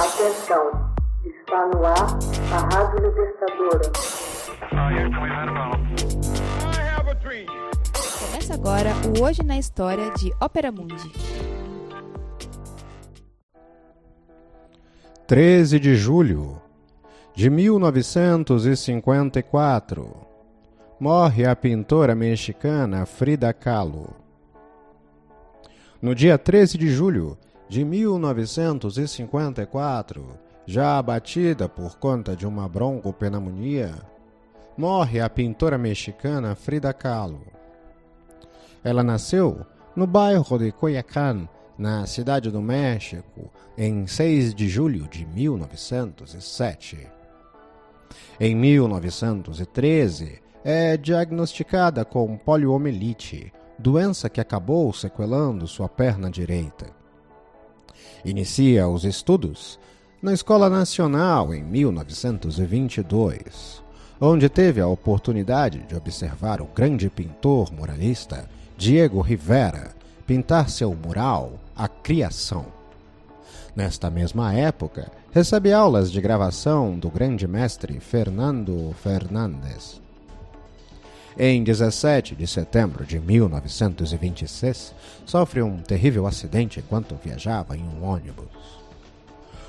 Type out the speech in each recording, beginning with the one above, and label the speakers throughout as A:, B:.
A: Atenção, está no ar a Rádio Libertadora.
B: Começa agora o Hoje na História de Ópera Mundi.
C: 13 de julho de 1954. Morre a pintora mexicana Frida Kahlo. No dia 13 de julho de 1954, já abatida por conta de uma broncopneumonia, morre a pintora mexicana Frida Kahlo. Ela nasceu no bairro de Coyacán, na cidade do México, em 6 de julho de 1907. Em 1913, é diagnosticada com poliomielite, doença que acabou sequelando sua perna direita. Inicia os estudos na Escola Nacional em 1922, onde teve a oportunidade de observar o grande pintor muralista Diego Rivera pintar seu mural A Criação. Nesta mesma época, recebe aulas de gravação do grande mestre Fernando Fernandes. Em 17 de setembro de 1926, sofre um terrível acidente enquanto viajava em um ônibus.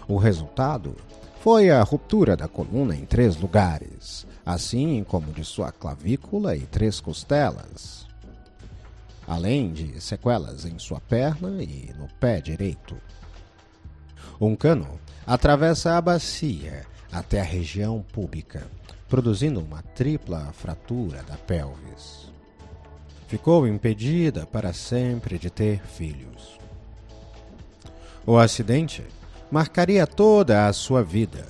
C: O resultado foi a ruptura da coluna em três lugares, assim como de sua clavícula e três costelas, além de sequelas em sua perna e no pé direito. Um cano atravessa a bacia até a região pública produzindo uma tripla fratura da pelvis. Ficou impedida para sempre de ter filhos. O acidente marcaria toda a sua vida.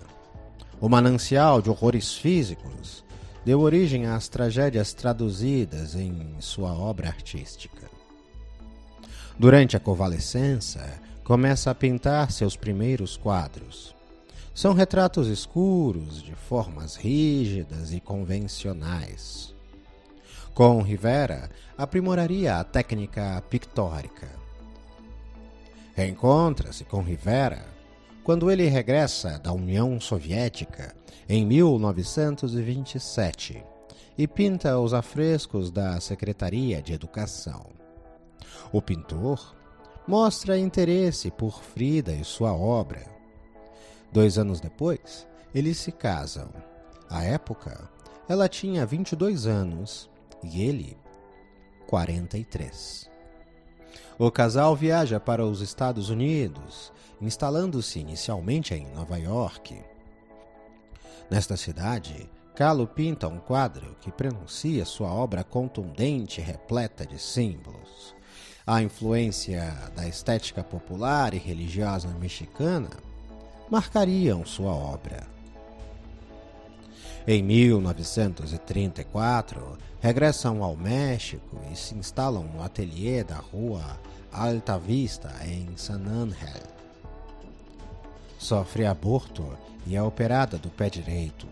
C: O manancial de horrores físicos deu origem às tragédias traduzidas em sua obra artística. Durante a convalescença, começa a pintar seus primeiros quadros. São retratos escuros, de formas rígidas e convencionais. Com Rivera, aprimoraria a técnica pictórica. Reencontra-se com Rivera quando ele regressa da União Soviética em 1927 e pinta os afrescos da Secretaria de Educação. O pintor mostra interesse por Frida e sua obra Dois anos depois, eles se casam. À época, ela tinha 22 anos e ele 43. O casal viaja para os Estados Unidos, instalando-se inicialmente em Nova York. Nesta cidade, Kahlo pinta um quadro que pronuncia sua obra contundente e repleta de símbolos. A influência da estética popular e religiosa mexicana marcariam sua obra. Em 1934, regressam ao México e se instalam no ateliê da rua Alta Vista, em San Ángel. Sofre aborto e é operada do pé direito.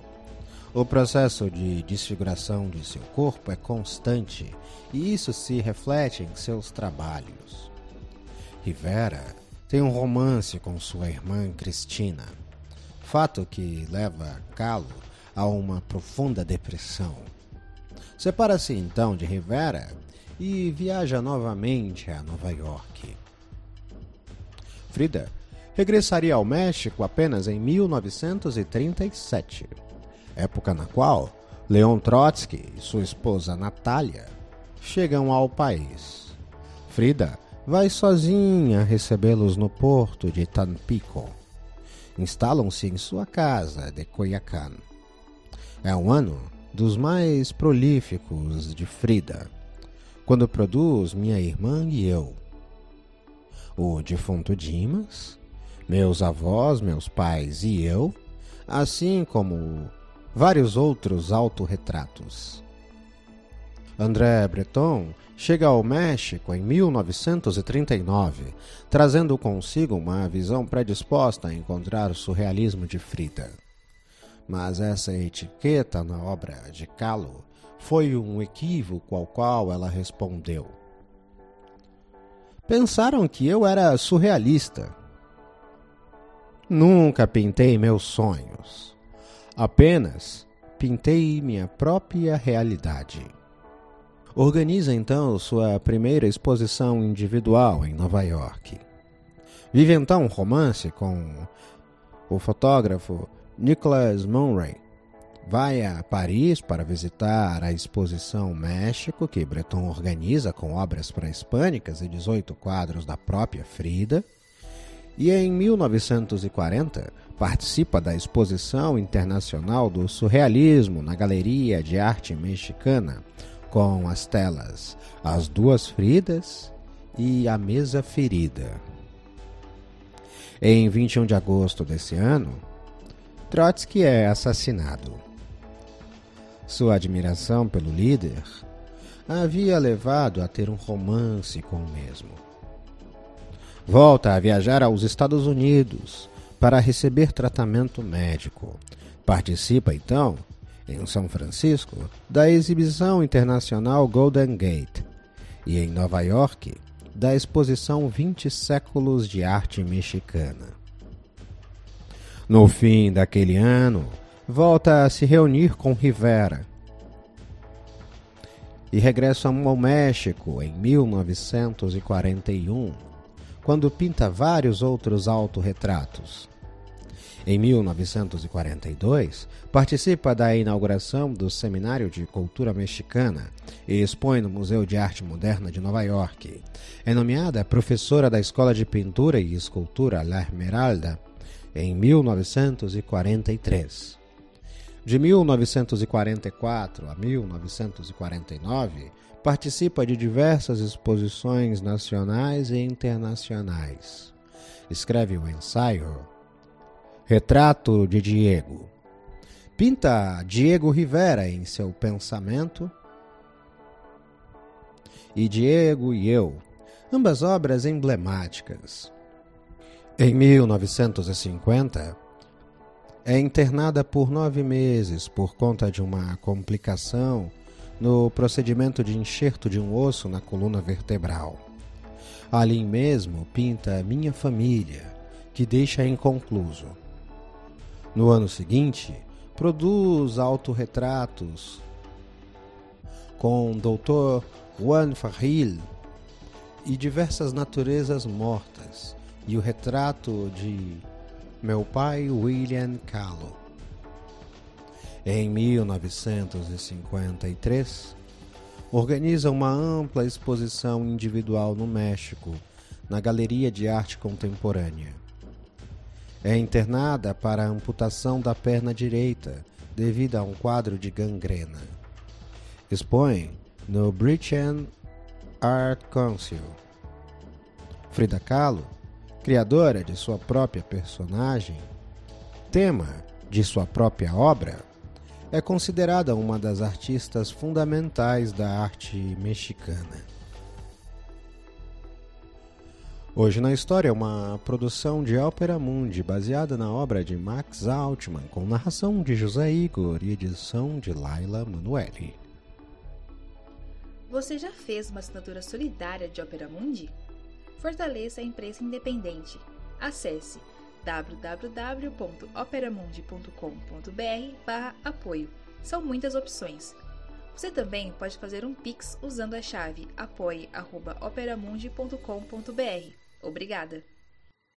C: O processo de desfiguração de seu corpo é constante e isso se reflete em seus trabalhos. Rivera tem um romance com sua irmã Cristina, fato que leva Calo a uma profunda depressão. Separa-se então de Rivera e viaja novamente a Nova York. Frida regressaria ao México apenas em 1937, época na qual Leon Trotsky e sua esposa Natália chegam ao país. Frida vai sozinha recebê-los no porto de Tampico. Instalam-se em sua casa de Coyacán. É um ano dos mais prolíficos de Frida, quando produz Minha Irmã e Eu. O defunto Dimas, meus avós, meus pais e eu, assim como vários outros autorretratos. André Breton chega ao México em 1939, trazendo consigo uma visão predisposta a encontrar o surrealismo de Frida. Mas essa etiqueta na obra de Kahlo foi um equívoco ao qual ela respondeu. Pensaram que eu era surrealista. Nunca pintei meus sonhos. Apenas pintei minha própria realidade. Organiza então sua primeira exposição individual em Nova York. Vive então um romance com o fotógrafo Nicholas Monroe. Vai a Paris para visitar a exposição México que Breton organiza com obras pré-hispânicas e 18 quadros da própria Frida. E em 1940 participa da Exposição Internacional do Surrealismo na Galeria de Arte Mexicana, com as telas As Duas Fridas e A Mesa Ferida. Em 21 de agosto desse ano, Trotsky é assassinado. Sua admiração pelo líder havia levado a ter um romance com o mesmo. Volta a viajar aos Estados Unidos para receber tratamento médico. Participa então, em São Francisco, da exibição internacional Golden Gate e em Nova York, da exposição 20 séculos de arte mexicana. No fim daquele ano, volta a se reunir com Rivera e regressa ao México em 1941, quando pinta vários outros autorretratos. Em 1942, participa da inauguração do Seminário de Cultura Mexicana e expõe no Museu de Arte Moderna de Nova York. É nomeada professora da Escola de Pintura e Escultura La Esmeralda em 1943. De 1944 a 1949, participa de diversas exposições nacionais e internacionais. Escreve o ensaio Retrato de Diego. Pinta Diego Rivera em seu pensamento e Diego e eu, ambas obras emblemáticas. Em 1950, é internada por nove meses por conta de uma complicação no procedimento de enxerto de um osso na coluna vertebral. Ali mesmo pinta Minha Família, que deixa inconcluso. No ano seguinte, produz autorretratos com Dr. Juan Farril e diversas naturezas mortas e o retrato de meu pai William Kahlo. Em 1953, organiza uma ampla exposição individual no México, na Galeria de Arte Contemporânea. É internada para amputação da perna direita devido a um quadro de gangrena. Expõe no British Art Council. Frida Kahlo criadora de sua própria personagem, tema de sua própria obra, é considerada uma das artistas fundamentais da arte mexicana. Hoje na História é uma produção de Ópera Mundi baseada na obra de Max Altman, com narração de José Igor e edição de Laila Manuelli.
B: Você já fez uma assinatura solidária de Ópera Mundi? fortaleça a imprensa independente. Acesse www.operamundi.com.br/apoio. São muitas opções. Você também pode fazer um Pix usando a chave apoie.operamundi.com.br. Obrigada!